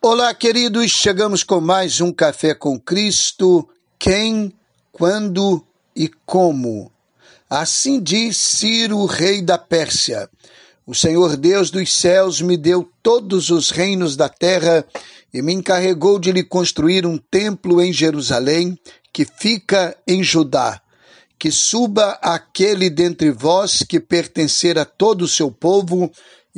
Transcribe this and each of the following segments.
Olá, queridos, chegamos com mais um Café com Cristo. Quem, quando e como? Assim diz Ciro, rei da Pérsia. O Senhor Deus dos céus me deu todos os reinos da terra e me encarregou de lhe construir um templo em Jerusalém, que fica em Judá. Que suba aquele dentre vós que pertencer a todo o seu povo,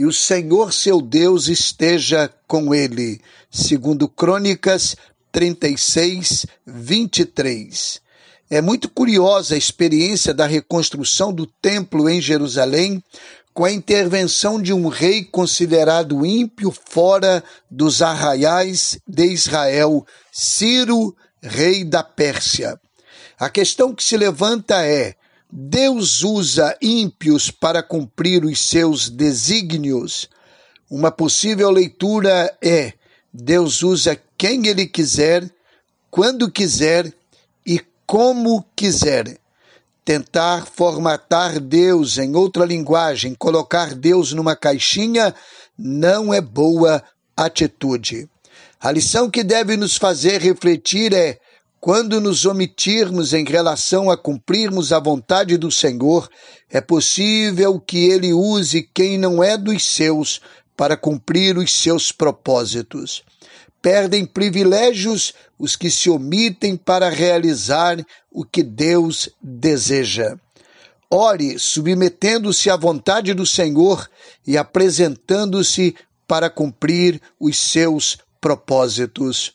e o Senhor seu Deus esteja com ele. Segundo Crônicas 36, 23. É muito curiosa a experiência da reconstrução do templo em Jerusalém, com a intervenção de um rei considerado ímpio fora dos arraiais de Israel, Ciro, rei da Pérsia. A questão que se levanta é: Deus usa ímpios para cumprir os seus desígnios. Uma possível leitura é: Deus usa quem ele quiser, quando quiser e como quiser. Tentar formatar Deus em outra linguagem, colocar Deus numa caixinha, não é boa atitude. A lição que deve nos fazer refletir é: quando nos omitirmos em relação a cumprirmos a vontade do Senhor, é possível que Ele use quem não é dos seus para cumprir os seus propósitos. Perdem privilégios os que se omitem para realizar o que Deus deseja. Ore submetendo-se à vontade do Senhor e apresentando-se para cumprir os seus propósitos.